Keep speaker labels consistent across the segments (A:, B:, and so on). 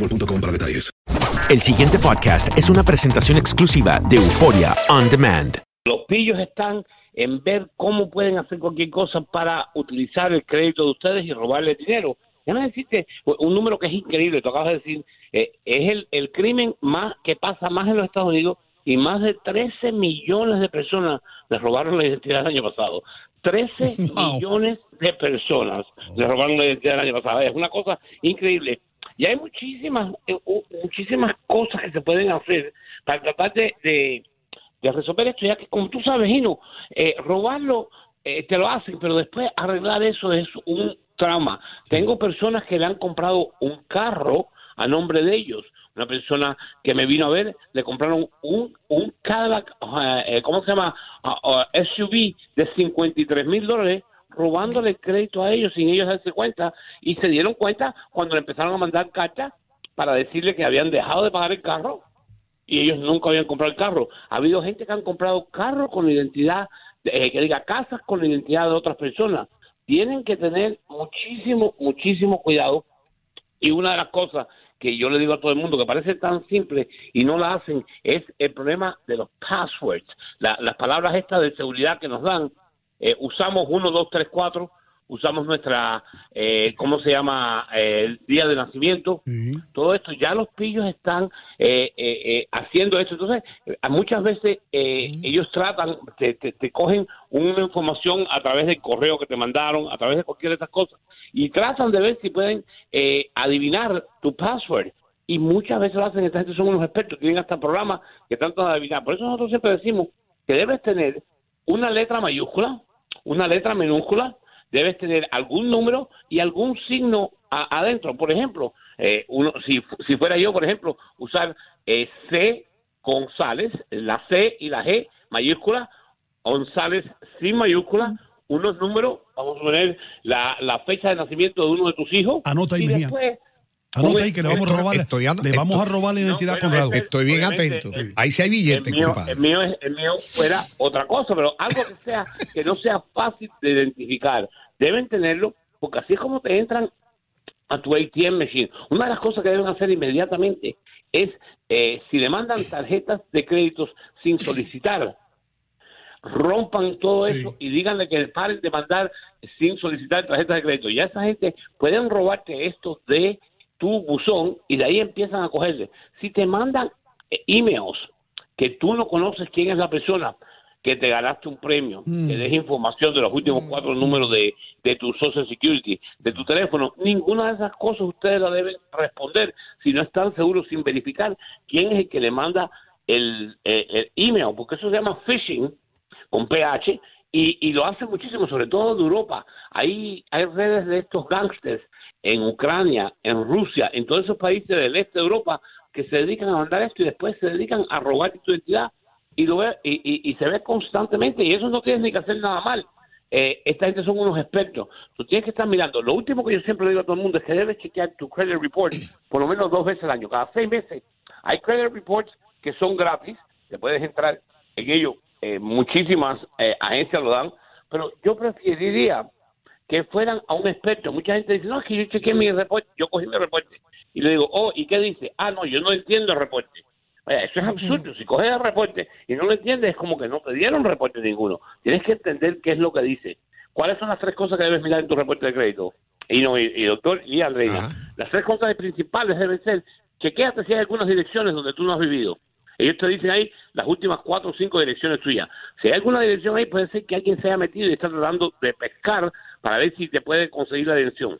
A: boostmobile.com para detalles.
B: El siguiente podcast es una presentación exclusiva de Euforia On Demand.
C: Los pillos están en ver cómo pueden hacer cualquier cosa para utilizar el crédito de ustedes y robarle dinero. Déjame decirte un número que es increíble, tú acabas de decir, eh, es el, el crimen más que pasa más en los Estados Unidos y más de 13 millones de personas le robaron la identidad el año pasado. 13 millones de personas le robaron la identidad el año pasado. Es una cosa increíble. Y hay muchísimas, eh, muchísimas cosas que se pueden hacer para tratar de, de, de resolver esto, ya que como tú sabes, Gino, eh, robarlo eh, te lo hacen, pero después arreglar eso es un trauma. Tengo personas que le han comprado un carro a nombre de ellos. Una persona que me vino a ver, le compraron un, un Cadillac, eh, ¿cómo se llama? Ah, ah, SUV de 53 mil dólares robándole crédito a ellos sin ellos darse cuenta y se dieron cuenta cuando le empezaron a mandar cartas para decirle que habían dejado de pagar el carro y ellos nunca habían comprado el carro. Ha habido gente que han comprado carros con identidad, eh, que diga casas con la identidad de otras personas. Tienen que tener muchísimo, muchísimo cuidado. Y una de las cosas que yo le digo a todo el mundo que parece tan simple y no la hacen es el problema de los passwords, La- las palabras estas de seguridad que nos dan. Eh, usamos 1, 2, 3, 4, usamos nuestra, eh, ¿cómo se llama? Eh, el día de nacimiento. Todo esto, ya los pillos están eh, eh, eh, haciendo esto. Entonces, muchas veces eh, ellos tratan, te, te, te cogen una información a través del correo que te mandaron, a través de cualquiera de estas cosas, y tratan de ver si pueden eh, adivinar tu password. Y muchas veces lo hacen, esta gente son unos expertos, tienen hasta programas que tratan de adivinar. Por eso nosotros siempre decimos que debes tener una letra mayúscula, una letra minúscula, debes tener algún número y algún signo a- adentro. Por ejemplo, eh, uno, si, si fuera yo, por ejemplo, usar eh, C González, la C y la G mayúscula, González sin mayúscula, unos números, vamos a poner la, la fecha de nacimiento de uno de tus hijos.
D: Anota ahí,
C: y después,
D: Anota ahí que le vamos a robar,
E: estoy ando-
D: le vamos a
E: estoy-
D: robar la identidad
C: No,
D: a
C: bueno,
D: Conrado.
C: ese-
E: Estoy bien atento.
C: el-
E: Ahí sí hay
C: el
E: billetes,
C: mío,
E: compadre.
C: el, mío es- el mío fuera otra cosa, pero algo que sea que no sea fácil de identificar. Deben tenerlo, porque así es como te entran a tu ATM machine. Una de las cosas que deben hacer inmediatamente es, eh, si le mandan tarjetas de créditos sin solicitar, rompan todo
D: Sí.
C: eso y díganle que paren de mandar sin solicitar tarjetas de crédito. Ya esa gente pueden robarte esto de tu buzón y de ahí empiezan a cogerse. Si te mandan eh, emails que tú no conoces quién es la persona, que te ganaste un premio,
D: Mm.
C: que deje información de los últimos cuatro números de, de tu Social Security, de tu teléfono, ninguna de esas cosas ustedes la deben responder si no están seguros sin verificar quién es el que le manda el, eh, el email, porque eso se llama phishing con PH y, y lo hacen muchísimo, sobre todo de Europa. Ahí hay redes de estos gangsters en Ucrania, en Rusia, en todos esos países del este de Europa que se dedican a mandar esto y después se dedican a robar tu identidad y lo ve, y, se ve constantemente y eso no tienes ni que hacer nada mal. Eh, esta gente son unos expertos. Tú tienes que estar mirando. Lo último que yo siempre digo a todo el mundo es que debes chequear tu credit report por lo menos dos veces al año, cada seis meses. Hay credit reports que son gratis, te puedes entrar en ellos, eh, muchísimas eh, agencias lo dan, pero yo preferiría que fueran a un experto. Mucha gente dice, no, es que yo chequeé mi reporte, yo cogí mi reporte. Y le digo, oh, ¿y qué dice? Ah, no, yo no entiendo el reporte. Vaya, eso es absurdo. Si coges el reporte y no lo entiendes, es como que no te dieron reporte ninguno. Tienes que entender qué es lo que dice. ¿Cuáles son las tres cosas que debes mirar en tu reporte de crédito? Y no, y, y doctor y Andrea, las tres cosas principales deben ser, chequéate si hay algunas direcciones donde tú no has vivido. Ellos te dicen ahí las últimas cuatro o cinco direcciones tuyas. Si hay alguna dirección ahí, puede ser que alguien se haya metido y está tratando de pescar para ver si te puede conseguir la dirección.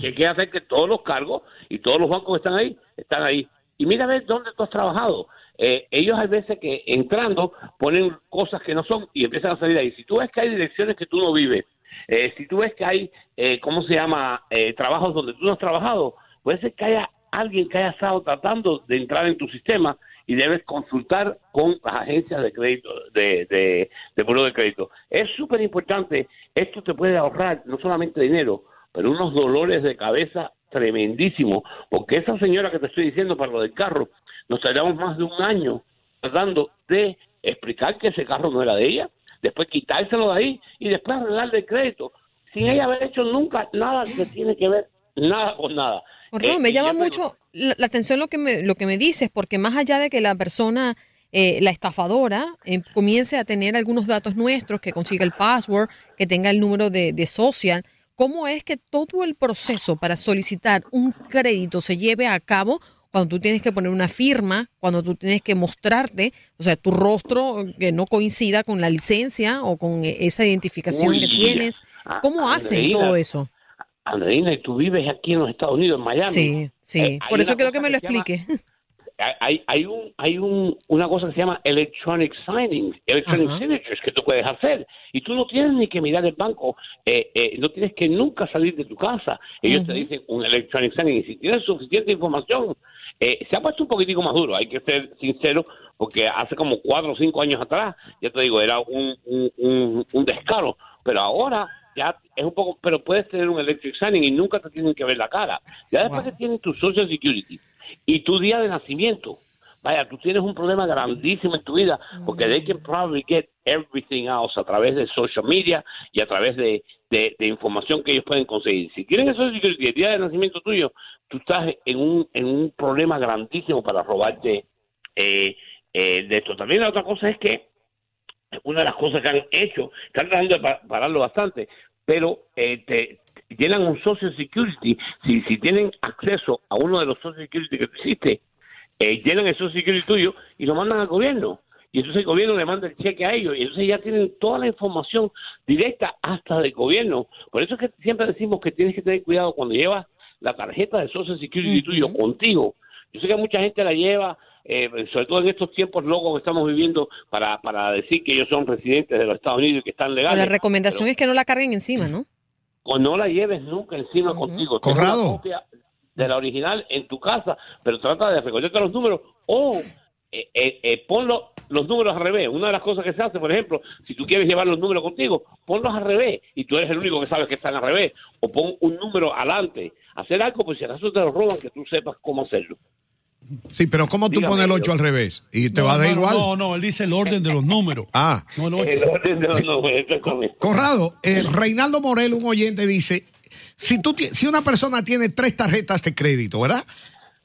C: Chequéate que todos los cargos y todos los bancos que están ahí, están ahí. Y mira a ver dónde tú has trabajado. Eh, ellos hay veces que entrando ponen cosas que no son y empiezan a salir ahí. Si tú ves que hay direcciones que tú no vives, eh, si tú ves que hay, eh, ¿cómo se llama?, eh, trabajos donde tú no has trabajado, puede ser que haya alguien que haya estado tratando de entrar en tu sistema y debes consultar con las agencias de crédito, de, de, de buro de crédito. Es súper importante, esto te puede ahorrar no solamente dinero, pero unos dolores de cabeza tremendísimos, porque esa señora que te estoy diciendo para lo del carro, nos tardamos más de un año tratando de explicar que ese carro no era de ella, después quitárselo de ahí y después arreglarle el crédito, sin ella haber hecho nunca nada que tiene que ver nada con nada.
E: Correcto,
C: Eh,
E: me llama mucho la, la atención lo que me, lo que me dices, porque más allá de que la persona, eh, la estafadora, eh, comience a tener algunos datos nuestros, que consiga el password, que tenga el número de, de social, ¿cómo es que todo el proceso para solicitar un crédito se lleve a cabo cuando tú tienes que poner una firma, cuando tú tienes que mostrarte, o sea, tu rostro que no coincida con la licencia o con eh, esa identificación
C: Uy,
E: que tienes?
C: a-
E: ¿Cómo hacen
C: Andreina,
E: todo eso?
C: Andreina, y tú vives aquí en los Estados Unidos, en Miami.
E: Sí, sí.
C: Eh,
E: Por eso
C: cosa
E: que me lo
C: llama-
E: explique.
C: hay, hay un hay un, una cosa que se llama electronic signing, electronic
E: Ajá.
C: signatures que tú puedes hacer y tú no tienes ni que mirar el banco, eh, eh, no tienes que nunca salir de tu casa. Ellos te dicen un electronic signing y si tienes suficiente información, eh, se ha puesto un poquitico más duro, hay que ser sincero, porque hace como cuatro o cinco años atrás, ya te digo, era un, un, un, un descaro, pero ahora ya es un poco, pero puedes tener un electric signing y nunca te tienen que ver la cara. Ya después
E: Wow.
C: que tienes tu social security y tu día de nacimiento, vaya, tú tienes un problema grandísimo en tu vida porque they can probably get everything else a través de social media y a través de, de, de información que ellos pueden conseguir. Si tienen el social security el día de nacimiento tuyo, tú estás en un, en un problema grandísimo para robarte eh, eh, de esto. También la otra cosa es que una de las cosas que han hecho, están tratando de pa- pararlo bastante, pero eh, te llenan un Social Security, si, si tienen acceso a uno de los Social Security que hiciste, eh, llenan el Social Security tuyo y lo mandan al gobierno. Y entonces el gobierno le manda el cheque a ellos y entonces ya tienen toda la información directa hasta del gobierno. Por eso es que siempre decimos que tienes que tener cuidado cuando llevas la tarjeta de Social Security tuyo contigo. Yo sé que mucha gente la lleva, eh, sobre todo en estos tiempos locos que estamos viviendo, para, para decir que ellos son residentes de los Estados Unidos y que están legales.
E: la recomendación
C: pero-
E: es que no la carguen encima, ¿no?
C: o no la lleves nunca encima contigo. Ten una
F: Conrado.
C: copia de la original en tu casa, pero trata de recordarte los números o eh, eh, eh, ponlo los números al revés. Una de las cosas que se hace, por ejemplo, si tú quieres llevar los números contigo, ponlos al revés y tú eres el único que sabe que están al revés. O pon un número adelante. Hacer algo, pues si acaso te lo roban, que tú sepas cómo hacerlo.
F: Sí, pero ¿cómo tú
C: Dígame,
F: pones el
C: yo-
F: 8 al revés? ¿Y te
G: No,
F: va a dar igual?
G: No, no, él dice el orden de los números.
F: Ah.
G: No, no,
C: El orden de los números, exactamente.
F: Conrado, eh, Reinaldo Morel, un oyente, dice, si, tú, si una persona tiene tres tarjetas de crédito, ¿verdad?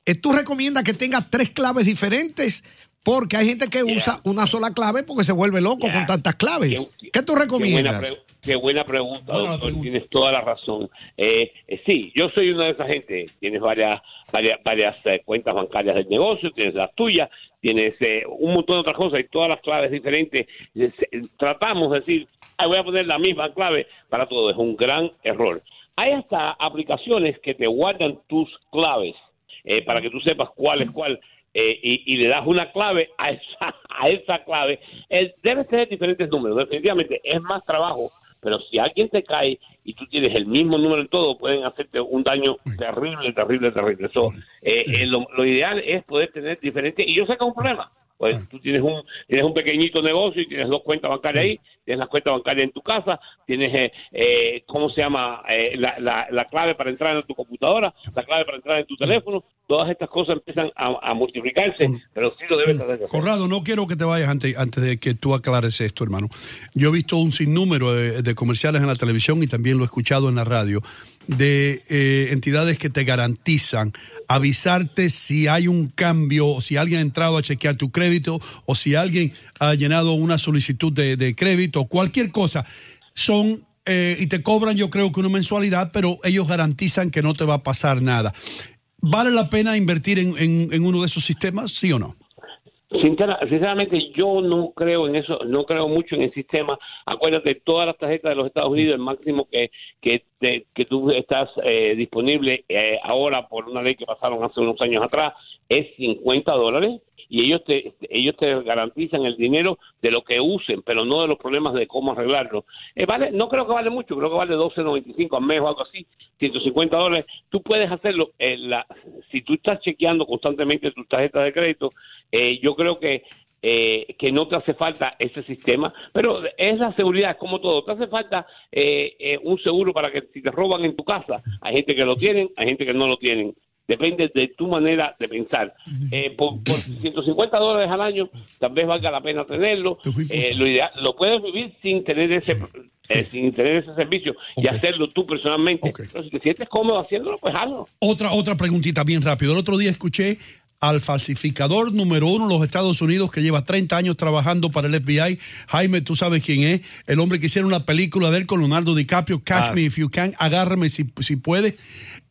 F: Eh, ¿Tú recomiendas que tenga tres claves diferentes? Porque hay gente que usa una sola clave porque se vuelve loco
C: Yeah.
F: con tantas claves.
C: Qué-
F: ¿Qué tú recomiendas?
C: Qué buena pregunta, doctor. Tienes toda la razón. Eh, eh, sí, yo soy una de esas gente. Tienes varias, varias, varias eh, cuentas bancarias del negocio, tienes las tuyas, tienes eh, un montón de otras cosas y todas las claves diferentes. Tratamos de decir, "Ah, voy a poner la misma clave para todo. Es un gran error. Hay hasta aplicaciones que te guardan tus claves para que tú sepas cuál es cuál. eh, y, y le das una clave a esa, a esa clave. Eh, debes tener diferentes números. Definitivamente es más trabajo, pero si alguien te cae y tú tienes el mismo número en todo, pueden hacerte un daño terrible, terrible, terrible. Eso, eh, eh, lo, lo ideal es poder tener diferentes. Y yo sé que es un problema. Pues tú tienes un, tienes un pequeñito negocio y tienes dos cuentas bancarias ahí, tienes las cuentas bancarias en tu casa, tienes, eh, eh, ¿cómo se llama? Eh, la, la, la clave para entrar en tu computadora, la clave para entrar en tu teléfono, todas estas cosas empiezan a, a multiplicarse, pero sí lo debes hacer.
G: Conrado, no quiero que te vayas antes, antes de que tú aclares esto, hermano. Yo he visto un sinnúmero de, de comerciales en la televisión y también lo he escuchado en la radio de eh, entidades que te garantizan avisarte si hay un cambio o si alguien ha entrado a chequear tu crédito o si alguien ha llenado una solicitud de, de crédito, cualquier cosa. Son eh, y te cobran yo creo que una mensualidad, pero ellos garantizan que no te va a pasar nada. ¿Vale la pena invertir en, en- en uno de esos sistemas, sí o no?
C: Sincera- sinceramente, yo no creo en eso, no creo mucho en el sistema. Acuérdate, todas las tarjetas de los Estados Unidos, el máximo que que, te- tú estás eh, disponible eh, ahora por una ley que pasaron hace unos años atrás es 50 dólares y ellos te ellos te garantizan el dinero de lo que usen, pero no de los problemas de cómo arreglarlo. Eh, no creo que vale mucho, creo que vale 12.95 al mes o algo así, 150 dólares. Tú puedes hacerlo, eh, la, si tú estás chequeando constantemente tus tarjetas de crédito, eh, yo creo que eh, que no te hace falta ese sistema, pero es la seguridad, como todo, te hace falta eh, eh, un seguro para que si te roban en tu casa, hay gente que lo tienen, hay gente que no lo tienen, depende de tu manera de pensar. Eh, por, por 150 dólares al año, tal vez valga la pena tenerlo, Eh, lo ideal, lo puedes vivir sin tener ese eh, sin tener ese servicio y hacerlo tú personalmente, pero si te sientes cómodo haciéndolo, pues hazlo.
G: Otra, otra preguntita bien rápido. El otro día escuché al falsificador número uno en los Estados Unidos que lleva 30 años trabajando para el FBI. Jaime, tú sabes quién es. El hombre que hicieron una película de él con Leonardo DiCaprio, Catch
D: Ah.
G: Me If You Can, agárrame si, si puede.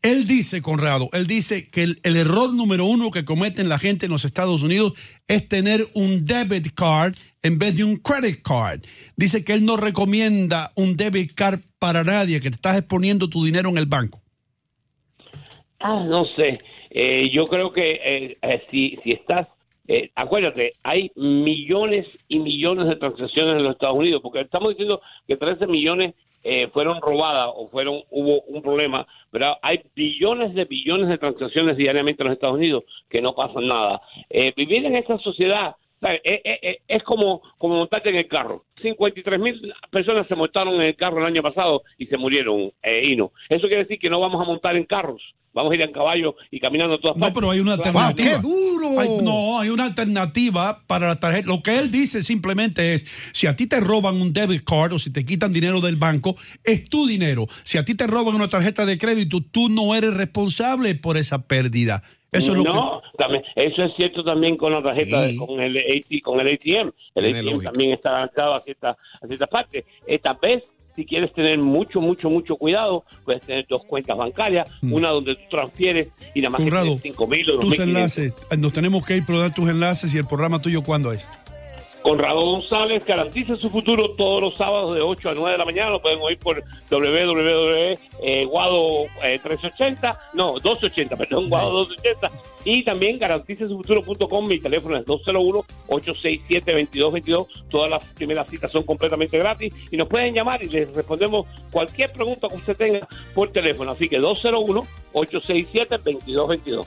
G: Él dice, Conrado, él dice que el, el error número uno que cometen la gente en los Estados Unidos es tener un debit card en vez de un credit card. Dice que él no recomienda un debit card para nadie, que te estás exponiendo tu dinero en el banco.
C: Ah, no sé. Eh, yo creo que eh, eh, si, si estás, eh, acuérdate, hay millones y millones de transacciones en los Estados Unidos, porque estamos diciendo que 13 millones fueron robadas o fueron hubo un problema, pero hay billones de billones de transacciones diariamente en los Estados Unidos que no pasan nada. Vivir en esta sociedad es como, como montarte en el carro. 53 mil personas se montaron en el carro el año pasado y se murieron, eh, y no. Eso quiere decir que no vamos a montar en carros, vamos a ir en caballo y caminando todas
G: No,
C: partes.
G: pero hay una alternativa. Hay- no, hay una alternativa para la tarjeta. Lo que él dice simplemente es, si a ti te roban un debit card o si te quitan dinero del banco, es tu dinero. Si a ti te roban una tarjeta de crédito, tú no eres responsable por esa pérdida. Eso es lo que...
C: no, también, eso es cierto también con la tarjeta, de- con el AT, con el ATM. El
G: Tiene
C: ATM
G: lógica.
C: también está lanzado a ciertas a ciertas partes. Esta vez, si quieres tener mucho, mucho, mucho cuidado, puedes tener dos cuentas bancarias,
G: Mm.
C: una donde tú transfieres y nada más que
G: Conrado,
C: tienes 5 mil o 2
G: tus enlaces, nos tenemos que ir por dar tus enlaces y el programa tuyo, ¿cuándo es?
C: Conrado González garantiza su futuro todos los sábados de 8 a 9 de la mañana. Lo pueden oír por www. eh, Guado eh, 380, no, 280, perdón, Guado 280. Y también garantiza su futuro.com. Mi teléfono es 201-867-2222. Todas las primeras citas son completamente gratis y nos pueden llamar y les respondemos cualquier pregunta que usted tenga por teléfono. Así que 201-867-2222.